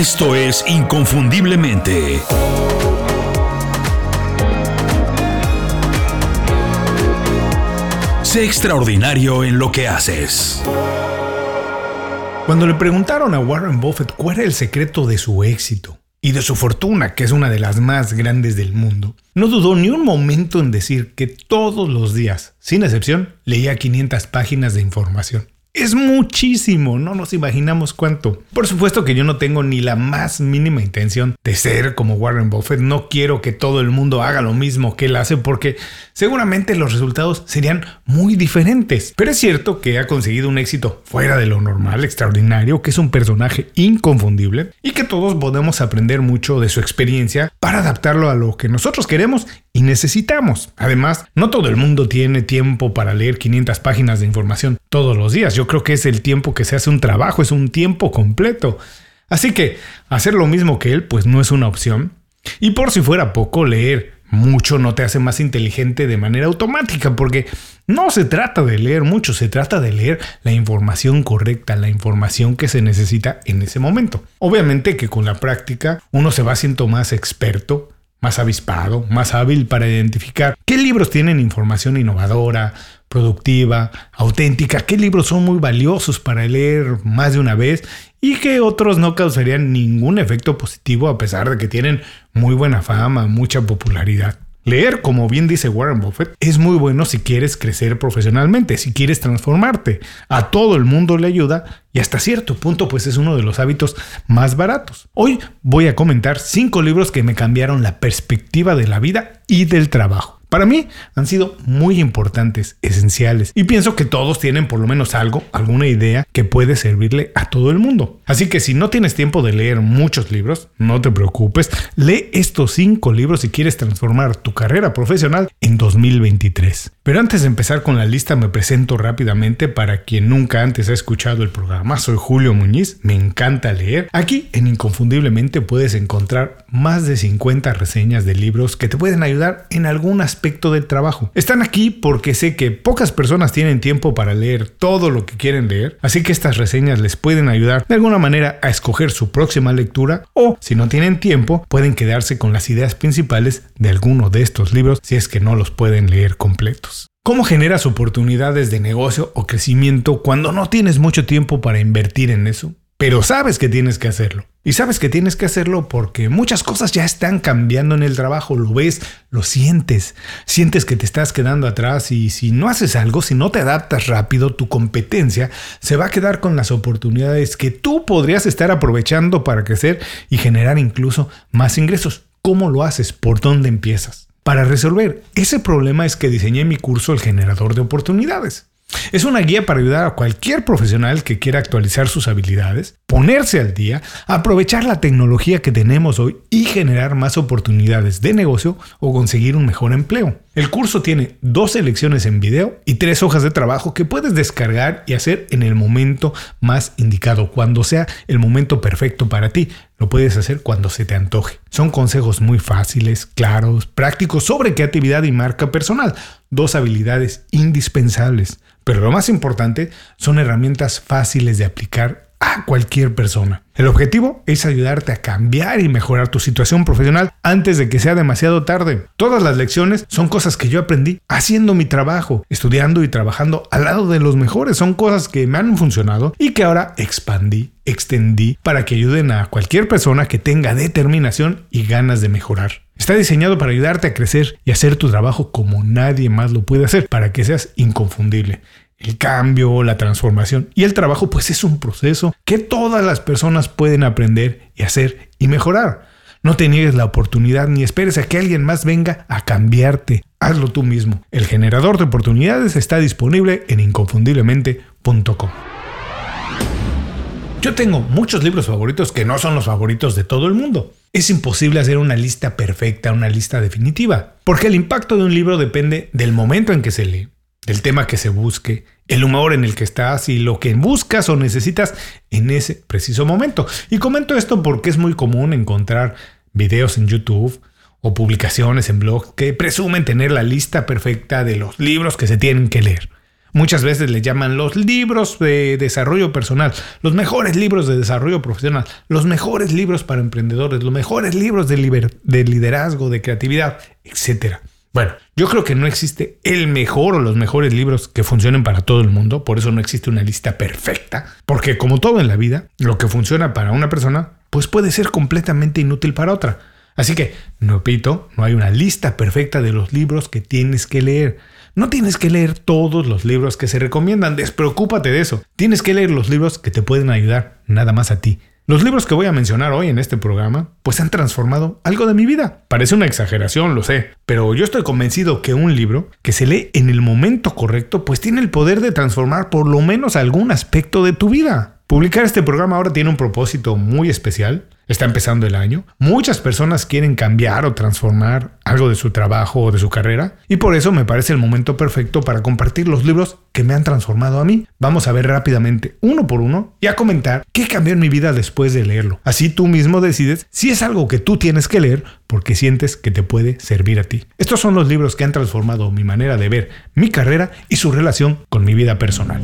Esto es Inconfundiblemente. Sé extraordinario en lo que haces. Cuando le preguntaron a Warren Buffett cuál era el secreto de su éxito y de su fortuna, que es una de las más grandes del mundo, no dudó ni un momento en decir que todos los días, sin excepción, leía 500 páginas de información. Es muchísimo, no nos imaginamos cuánto. Por supuesto que yo no tengo ni la más mínima intención de ser como Warren Buffett. No quiero que todo el mundo haga lo mismo que él hace porque seguramente los resultados serían muy diferentes. Pero es cierto que ha conseguido un éxito fuera de lo normal, extraordinario, que es un personaje inconfundible y que todos podemos aprender mucho de su experiencia para adaptarlo a lo que nosotros queremos y necesitamos. Además, no todo el mundo tiene tiempo para leer 500 páginas de información todos los días. Yo creo que es el tiempo que se hace un trabajo, es un tiempo completo. Así que hacer lo mismo que él, pues no es una opción. Y por si fuera poco, leer mucho no te hace más inteligente de manera automática, porque no se trata de leer mucho, se trata de leer la información correcta, la información que se necesita en ese momento. Obviamente que con la práctica uno se va haciendo más experto, más avispado, más hábil para identificar qué libros tienen información innovadora, productiva, auténtica, qué libros son muy valiosos para leer más de una vez y qué otros no causarían ningún efecto positivo a pesar de que tienen muy buena fama, mucha popularidad. Leer, como bien dice Warren Buffett, es muy bueno si quieres crecer profesionalmente, si quieres transformarte. A todo el mundo le ayuda y hasta cierto punto pues es uno de los hábitos más baratos. Hoy voy a comentar cinco libros que me cambiaron la perspectiva de la vida y del trabajo. Para mí han sido muy importantes, esenciales, y pienso que todos tienen por lo menos algo, alguna idea que puede servirle a todo el mundo. Así que si no tienes tiempo de leer muchos libros, no te preocupes, lee estos cinco libros si quieres transformar tu carrera profesional en 2023. Pero antes de empezar con la lista me presento rápidamente para quien nunca antes ha escuchado el programa. Soy Julio Muñiz, me encanta leer. Aquí en Inconfundiblemente puedes encontrar más de 50 reseñas de libros que te pueden ayudar en algunas aspecto del trabajo. Están aquí porque sé que pocas personas tienen tiempo para leer todo lo que quieren leer, así que estas reseñas les pueden ayudar de alguna manera a escoger su próxima lectura o, si no tienen tiempo, pueden quedarse con las ideas principales de alguno de estos libros si es que no los pueden leer completos. ¿Cómo generas oportunidades de negocio o crecimiento cuando no tienes mucho tiempo para invertir en eso? Pero sabes que tienes que hacerlo. Y sabes que tienes que hacerlo porque muchas cosas ya están cambiando en el trabajo, lo ves, lo sientes, sientes que te estás quedando atrás y si no haces algo, si no te adaptas rápido, tu competencia se va a quedar con las oportunidades que tú podrías estar aprovechando para crecer y generar incluso más ingresos. ¿Cómo lo haces? ¿Por dónde empiezas? Para resolver ese problema es que diseñé mi curso El generador de oportunidades. Es una guía para ayudar a cualquier profesional que quiera actualizar sus habilidades, ponerse al día, aprovechar la tecnología que tenemos hoy y generar más oportunidades de negocio o conseguir un mejor empleo. El curso tiene dos lecciones en video y tres hojas de trabajo que puedes descargar y hacer en el momento más indicado, cuando sea el momento perfecto para ti. Lo puedes hacer cuando se te antoje. Son consejos muy fáciles, claros, prácticos sobre creatividad y marca personal, dos habilidades indispensables pero lo más importante son herramientas fáciles de aplicar a cualquier persona. El objetivo es ayudarte a cambiar y mejorar tu situación profesional antes de que sea demasiado tarde. Todas las lecciones son cosas que yo aprendí haciendo mi trabajo, estudiando y trabajando al lado de los mejores. Son cosas que me han funcionado y que ahora expandí, extendí para que ayuden a cualquier persona que tenga determinación y ganas de mejorar. Está diseñado para ayudarte a crecer y hacer tu trabajo como nadie más lo puede hacer, para que seas inconfundible. El cambio, la transformación y el trabajo pues es un proceso que todas las personas pueden aprender y hacer y mejorar. No te niegues la oportunidad ni esperes a que alguien más venga a cambiarte. Hazlo tú mismo. El generador de oportunidades está disponible en inconfundiblemente.com. Yo tengo muchos libros favoritos que no son los favoritos de todo el mundo. Es imposible hacer una lista perfecta, una lista definitiva, porque el impacto de un libro depende del momento en que se lee, del tema que se busque, el humor en el que estás y lo que buscas o necesitas en ese preciso momento. Y comento esto porque es muy común encontrar videos en YouTube o publicaciones en blogs que presumen tener la lista perfecta de los libros que se tienen que leer. Muchas veces le llaman los libros de desarrollo personal, los mejores libros de desarrollo profesional, los mejores libros para emprendedores, los mejores libros de, de liderazgo, de creatividad, etc. Bueno, yo creo que no existe el mejor o los mejores libros que funcionen para todo el mundo, por eso no existe una lista perfecta, porque como todo en la vida, lo que funciona para una persona, pues puede ser completamente inútil para otra. Así que, repito, no hay una lista perfecta de los libros que tienes que leer. No tienes que leer todos los libros que se recomiendan, despreocúpate de eso. Tienes que leer los libros que te pueden ayudar nada más a ti. Los libros que voy a mencionar hoy en este programa, pues han transformado algo de mi vida. Parece una exageración, lo sé, pero yo estoy convencido que un libro que se lee en el momento correcto, pues tiene el poder de transformar por lo menos algún aspecto de tu vida. Publicar este programa ahora tiene un propósito muy especial Está empezando el año. Muchas personas quieren cambiar o transformar algo de su trabajo o de su carrera y por eso me parece el momento perfecto para compartir los libros que me han transformado a mí. Vamos a ver rápidamente uno por uno y a comentar qué cambió en mi vida después de leerlo. Así tú mismo decides si es algo que tú tienes que leer porque sientes que te puede servir a ti. Estos son los libros que han transformado mi manera de ver mi carrera y su relación con mi vida personal.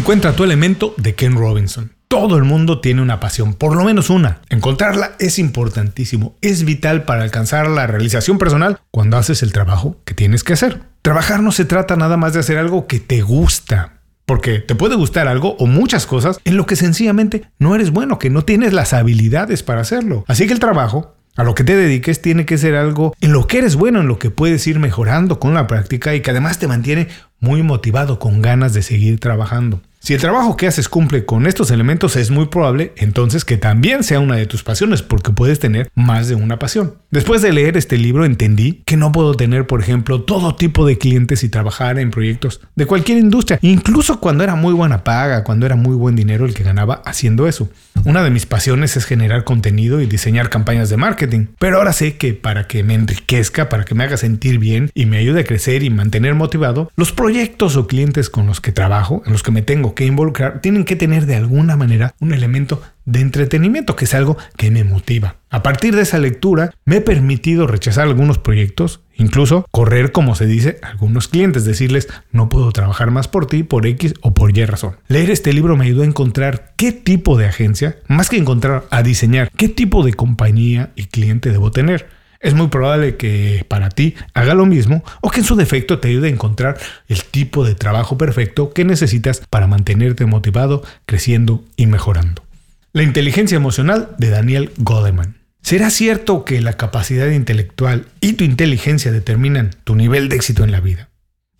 Encuentra tu elemento de Ken Robinson. Todo el mundo tiene una pasión, por lo menos una. Encontrarla es importantísimo, es vital para alcanzar la realización personal cuando haces el trabajo que tienes que hacer. Trabajar no se trata nada más de hacer algo que te gusta, porque te puede gustar algo o muchas cosas en lo que sencillamente no eres bueno, que no tienes las habilidades para hacerlo. Así que el trabajo a lo que te dediques tiene que ser algo en lo que eres bueno, en lo que puedes ir mejorando con la práctica y que además te mantiene muy motivado, con ganas de seguir trabajando. Si el trabajo que haces cumple con estos elementos, es muy probable entonces que también sea una de tus pasiones, porque puedes tener más de una pasión. Después de leer este libro entendí que no puedo tener, por ejemplo, todo tipo de clientes y trabajar en proyectos de cualquier industria, incluso cuando era muy buena paga, cuando era muy buen dinero el que ganaba haciendo eso. Una de mis pasiones es generar contenido y diseñar campañas de marketing, pero ahora sé que para que me enriquezca, para que me haga sentir bien y me ayude a crecer y mantener motivado, los proyectos o clientes con los que trabajo, en los que me tengo que involucrar tienen que tener de alguna manera un elemento de entretenimiento, que es algo que me motiva. A partir de esa lectura me he permitido rechazar algunos proyectos, incluso correr, como se dice, algunos clientes, decirles no puedo trabajar más por ti por X o por Y razón. Leer este libro me ayudó a encontrar qué tipo de agencia, más que encontrar, a diseñar qué tipo de compañía y cliente debo tener. Es muy probable que para ti haga lo mismo o que en su defecto te ayude a encontrar el tipo de trabajo perfecto que necesitas para mantenerte motivado, creciendo y mejorando. La inteligencia emocional de Daniel Goleman. ¿Será cierto que la capacidad intelectual y tu inteligencia determinan tu nivel de éxito en la vida?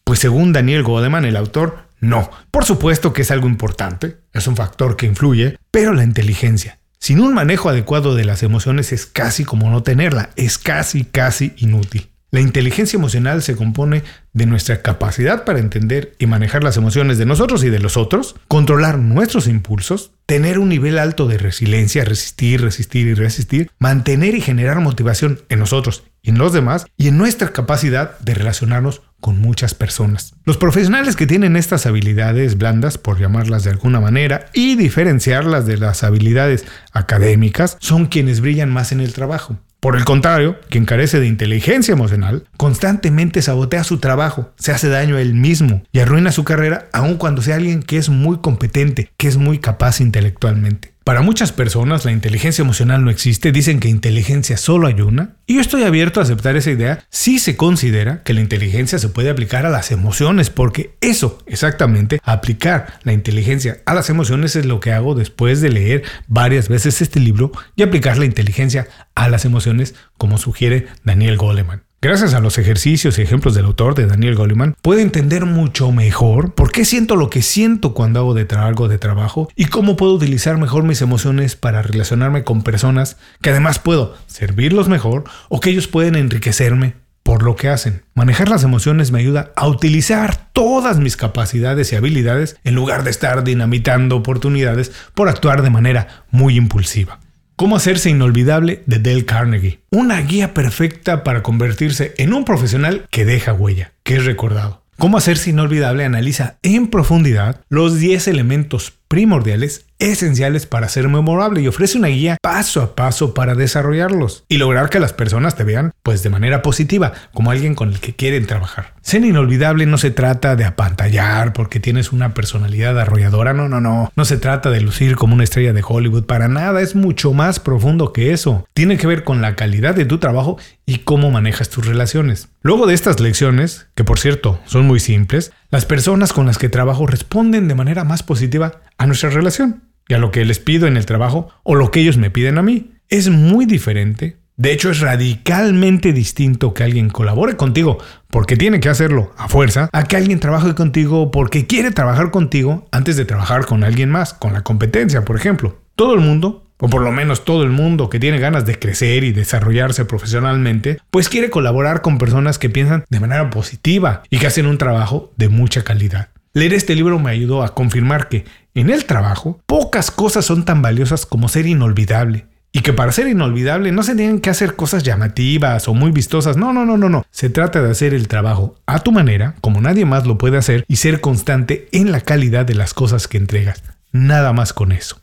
Pues según Daniel Goleman, el autor, no. Por supuesto que es algo importante, es un factor que influye, pero la inteligencia, sin un manejo adecuado de las emociones es casi como no tenerla, es casi, casi inútil. La inteligencia emocional se compone de nuestra capacidad para entender y manejar las emociones de nosotros y de los otros, controlar nuestros impulsos, tener un nivel alto de resiliencia, resistir, resistir y resistir, mantener y generar motivación en nosotros y en los demás, y en nuestra capacidad de relacionarnos con muchas personas. Los profesionales que tienen estas habilidades blandas, por llamarlas de alguna manera, y diferenciarlas de las habilidades académicas, son quienes brillan más en el trabajo. Por el contrario, quien carece de inteligencia emocional, constantemente sabotea su trabajo, se hace daño a él mismo y arruina su carrera aun cuando sea alguien que es muy competente, que es muy capaz intelectualmente. Para muchas personas la inteligencia emocional no existe, dicen que inteligencia solo hay una, y yo estoy abierto a aceptar esa idea si se considera que la inteligencia se puede aplicar a las emociones, porque eso, exactamente, aplicar la inteligencia a las emociones es lo que hago después de leer varias veces este libro y aplicar la inteligencia a las emociones como sugiere Daniel Goleman. Gracias a los ejercicios y ejemplos del autor de Daniel Goleman, puedo entender mucho mejor por qué siento lo que siento cuando hago de algo de trabajo y cómo puedo utilizar mejor mis emociones para relacionarme con personas que además puedo servirlos mejor o que ellos pueden enriquecerme por lo que hacen. Manejar las emociones me ayuda a utilizar todas mis capacidades y habilidades en lugar de estar dinamitando oportunidades por actuar de manera muy impulsiva. Cómo hacerse inolvidable de Dale Carnegie. Una guía perfecta para convertirse en un profesional que deja huella, que es recordado. Cómo hacerse inolvidable analiza en profundidad los 10 elementos primordiales esenciales para ser memorable y ofrece una guía paso a paso para desarrollarlos y lograr que las personas te vean pues de manera positiva como alguien con el que quieren trabajar. Ser inolvidable no se trata de apantallar porque tienes una personalidad arrolladora, no, no, no, no se trata de lucir como una estrella de Hollywood, para nada, es mucho más profundo que eso. Tiene que ver con la calidad de tu trabajo y cómo manejas tus relaciones. Luego de estas lecciones, que por cierto son muy simples, las personas con las que trabajo responden de manera más positiva a nuestra relación y a lo que les pido en el trabajo o lo que ellos me piden a mí. Es muy diferente. De hecho, es radicalmente distinto que alguien colabore contigo porque tiene que hacerlo a fuerza, a que alguien trabaje contigo porque quiere trabajar contigo antes de trabajar con alguien más, con la competencia, por ejemplo. Todo el mundo, o por lo menos todo el mundo que tiene ganas de crecer y desarrollarse profesionalmente, pues quiere colaborar con personas que piensan de manera positiva y que hacen un trabajo de mucha calidad. Leer este libro me ayudó a confirmar que en el trabajo pocas cosas son tan valiosas como ser inolvidable. Y que para ser inolvidable no se tienen que hacer cosas llamativas o muy vistosas. No, no, no, no, no. Se trata de hacer el trabajo a tu manera, como nadie más lo puede hacer, y ser constante en la calidad de las cosas que entregas. Nada más con eso.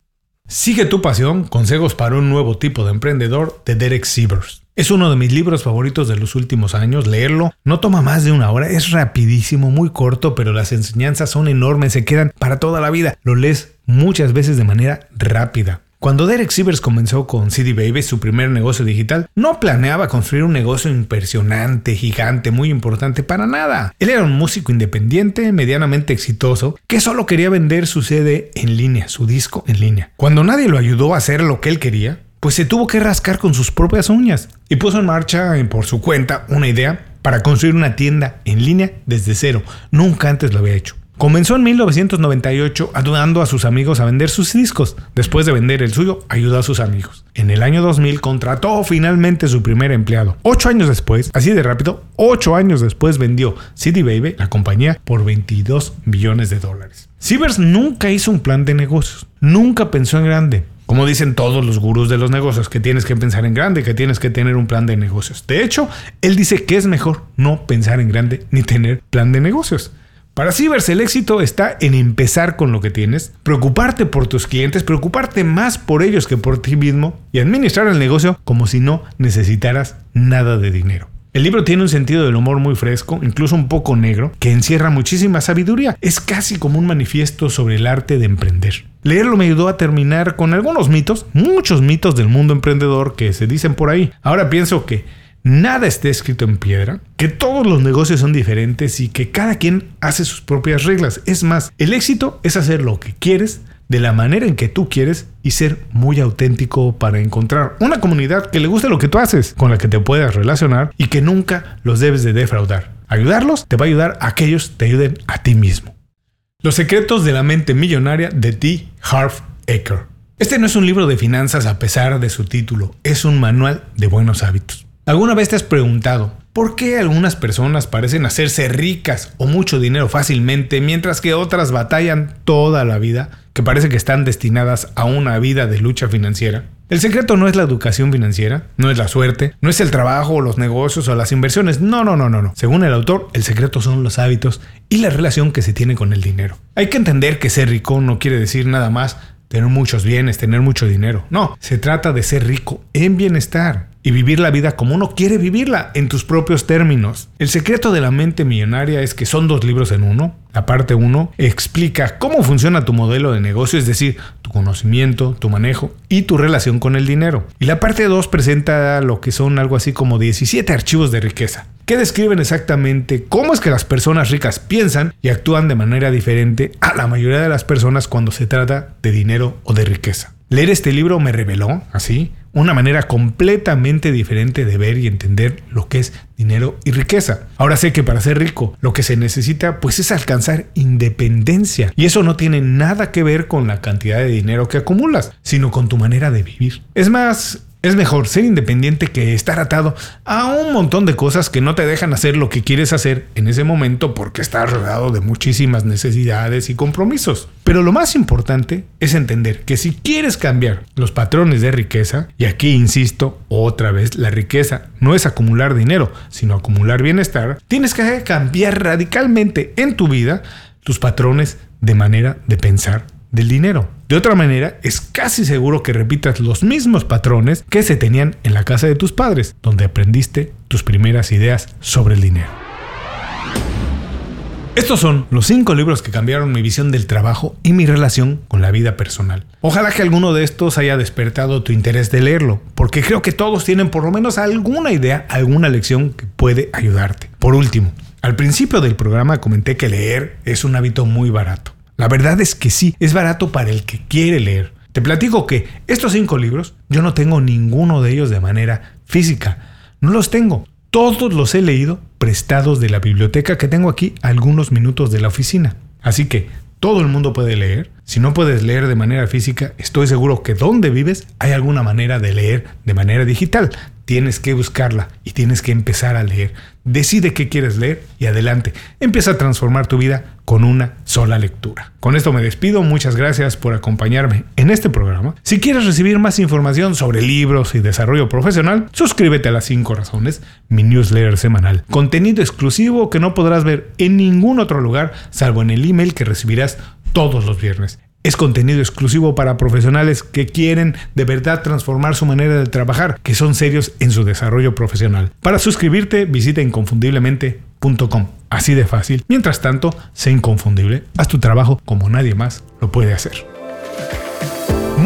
Sigue tu pasión, consejos para un nuevo tipo de emprendedor de Derek Sievers. Es uno de mis libros favoritos de los últimos años. Leerlo no toma más de una hora, es rapidísimo, muy corto, pero las enseñanzas son enormes, se quedan para toda la vida. Lo lees muchas veces de manera rápida. Cuando Derek Sivers comenzó con CD Baby, su primer negocio digital, no planeaba construir un negocio impresionante, gigante, muy importante, para nada. Él era un músico independiente, medianamente exitoso, que solo quería vender su CD en línea, su disco en línea. Cuando nadie lo ayudó a hacer lo que él quería, pues se tuvo que rascar con sus propias uñas y puso en marcha por su cuenta una idea para construir una tienda en línea desde cero. Nunca antes lo había hecho. Comenzó en 1998 ayudando a sus amigos a vender sus discos. Después de vender el suyo, ayudó a sus amigos. En el año 2000 contrató finalmente su primer empleado. Ocho años después, así de rápido, ocho años después vendió CD Baby, la compañía, por 22 billones de dólares. Sievers nunca hizo un plan de negocios. Nunca pensó en grande. Como dicen todos los gurús de los negocios, que tienes que pensar en grande, que tienes que tener un plan de negocios. De hecho, él dice que es mejor no pensar en grande ni tener plan de negocios. Para Cibers el éxito está en empezar con lo que tienes, preocuparte por tus clientes, preocuparte más por ellos que por ti mismo y administrar el negocio como si no necesitaras nada de dinero. El libro tiene un sentido del humor muy fresco, incluso un poco negro, que encierra muchísima sabiduría. Es casi como un manifiesto sobre el arte de emprender. Leerlo me ayudó a terminar con algunos mitos, muchos mitos del mundo emprendedor que se dicen por ahí. Ahora pienso que nada está escrito en piedra, que todos los negocios son diferentes y que cada quien hace sus propias reglas. Es más, el éxito es hacer lo que quieres de la manera en que tú quieres y ser muy auténtico para encontrar una comunidad que le guste lo que tú haces, con la que te puedas relacionar y que nunca los debes de defraudar. Ayudarlos te va a ayudar a que ellos te ayuden a ti mismo. Los secretos de la mente millonaria de T. Harv Eker. Este no es un libro de finanzas a pesar de su título, es un manual de buenos hábitos. ¿Alguna vez te has preguntado por qué algunas personas parecen hacerse ricas o mucho dinero fácilmente mientras que otras batallan toda la vida, que parece que están destinadas a una vida de lucha financiera? El secreto no es la educación financiera, no es la suerte, no es el trabajo o los negocios o las inversiones, no, no, no, no, no. Según el autor, el secreto son los hábitos y la relación que se tiene con el dinero. Hay que entender que ser rico no quiere decir nada más tener muchos bienes, tener mucho dinero. No, se trata de ser rico en bienestar y vivir la vida como uno quiere vivirla, en tus propios términos. El secreto de la mente millonaria es que son dos libros en uno. La parte 1 explica cómo funciona tu modelo de negocio, es decir, tu conocimiento, tu manejo y tu relación con el dinero. Y la parte 2 presenta lo que son algo así como 17 archivos de riqueza, que describen exactamente cómo es que las personas ricas piensan y actúan de manera diferente a la mayoría de las personas cuando se trata de dinero o de riqueza. Leer este libro me reveló, así, una manera completamente diferente de ver y entender lo que es dinero y riqueza. Ahora sé que para ser rico lo que se necesita pues es alcanzar independencia y eso no tiene nada que ver con la cantidad de dinero que acumulas, sino con tu manera de vivir. Es más, es mejor ser independiente que estar atado a un montón de cosas que no te dejan hacer lo que quieres hacer en ese momento porque estás rodeado de muchísimas necesidades y compromisos. Pero lo más importante es entender que si quieres cambiar los patrones de riqueza, y aquí insisto otra vez, la riqueza no es acumular dinero, sino acumular bienestar, tienes que cambiar radicalmente en tu vida tus patrones de manera de pensar del dinero. De otra manera, es casi seguro que repitas los mismos patrones que se tenían en la casa de tus padres, donde aprendiste tus primeras ideas sobre el dinero. Estos son los cinco libros que cambiaron mi visión del trabajo y mi relación con la vida personal. Ojalá que alguno de estos haya despertado tu interés de leerlo, porque creo que todos tienen por lo menos alguna idea, alguna lección que puede ayudarte. Por último, al principio del programa comenté que leer es un hábito muy barato. La verdad es que sí, es barato para el que quiere leer. Te platico que estos cinco libros yo no tengo ninguno de ellos de manera física. No los tengo. Todos los he leído prestados de la biblioteca que tengo aquí a algunos minutos de la oficina. Así que todo el mundo puede leer. Si no puedes leer de manera física, estoy seguro que donde vives hay alguna manera de leer de manera digital. Tienes que buscarla y tienes que empezar a leer. Decide qué quieres leer y adelante. Empieza a transformar tu vida con una sola lectura. Con esto me despido. Muchas gracias por acompañarme en este programa. Si quieres recibir más información sobre libros y desarrollo profesional, suscríbete a las 5 razones, mi newsletter semanal. Contenido exclusivo que no podrás ver en ningún otro lugar salvo en el email que recibirás todos los viernes. Es contenido exclusivo para profesionales que quieren de verdad transformar su manera de trabajar, que son serios en su desarrollo profesional. Para suscribirte, visita inconfundiblemente.com. Así de fácil. Mientras tanto, sé inconfundible. Haz tu trabajo como nadie más lo puede hacer.